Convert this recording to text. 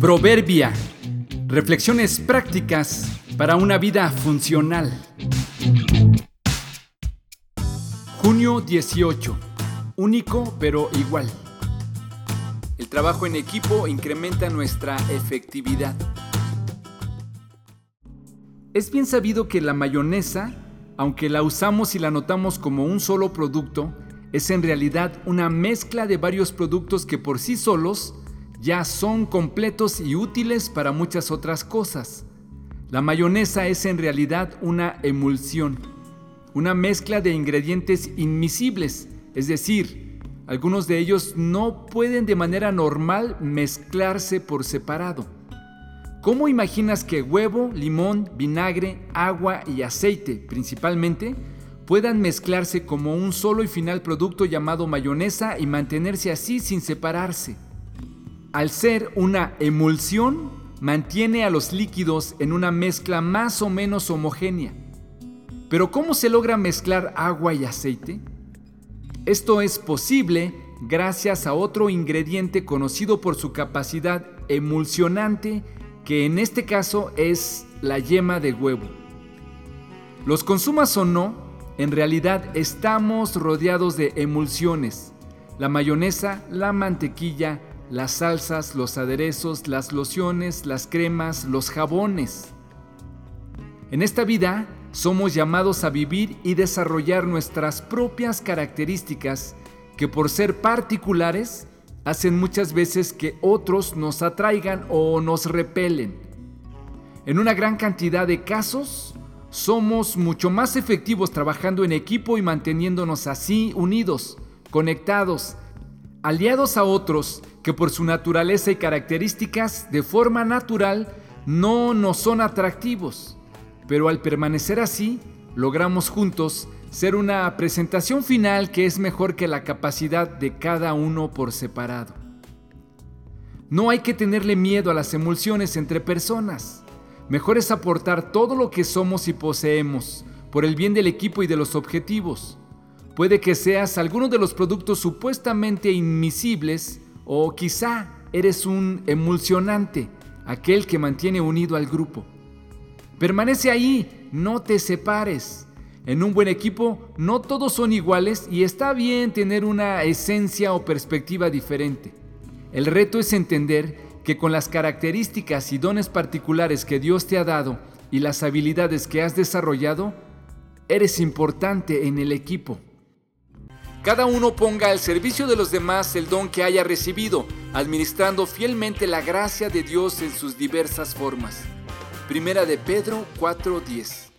Proverbia. Reflexiones prácticas para una vida funcional. Junio 18. Único pero igual. El trabajo en equipo incrementa nuestra efectividad. Es bien sabido que la mayonesa, aunque la usamos y la notamos como un solo producto, es en realidad una mezcla de varios productos que por sí solos ya son completos y útiles para muchas otras cosas. La mayonesa es en realidad una emulsión, una mezcla de ingredientes inmisibles, es decir, algunos de ellos no pueden de manera normal mezclarse por separado. ¿Cómo imaginas que huevo, limón, vinagre, agua y aceite principalmente puedan mezclarse como un solo y final producto llamado mayonesa y mantenerse así sin separarse? Al ser una emulsión, mantiene a los líquidos en una mezcla más o menos homogénea. Pero ¿cómo se logra mezclar agua y aceite? Esto es posible gracias a otro ingrediente conocido por su capacidad emulsionante, que en este caso es la yema de huevo. Los consumas o no, en realidad estamos rodeados de emulsiones. La mayonesa, la mantequilla, las salsas, los aderezos, las lociones, las cremas, los jabones. En esta vida somos llamados a vivir y desarrollar nuestras propias características que por ser particulares hacen muchas veces que otros nos atraigan o nos repelen. En una gran cantidad de casos, somos mucho más efectivos trabajando en equipo y manteniéndonos así unidos, conectados, aliados a otros que por su naturaleza y características de forma natural no nos son atractivos, pero al permanecer así, logramos juntos ser una presentación final que es mejor que la capacidad de cada uno por separado. No hay que tenerle miedo a las emulsiones entre personas. Mejor es aportar todo lo que somos y poseemos por el bien del equipo y de los objetivos. Puede que seas alguno de los productos supuestamente inmisibles o quizá eres un emulsionante, aquel que mantiene unido al grupo. Permanece ahí, no te separes. En un buen equipo no todos son iguales y está bien tener una esencia o perspectiva diferente. El reto es entender que con las características y dones particulares que Dios te ha dado y las habilidades que has desarrollado, eres importante en el equipo. Cada uno ponga al servicio de los demás el don que haya recibido, administrando fielmente la gracia de Dios en sus diversas formas. Primera de Pedro 4:10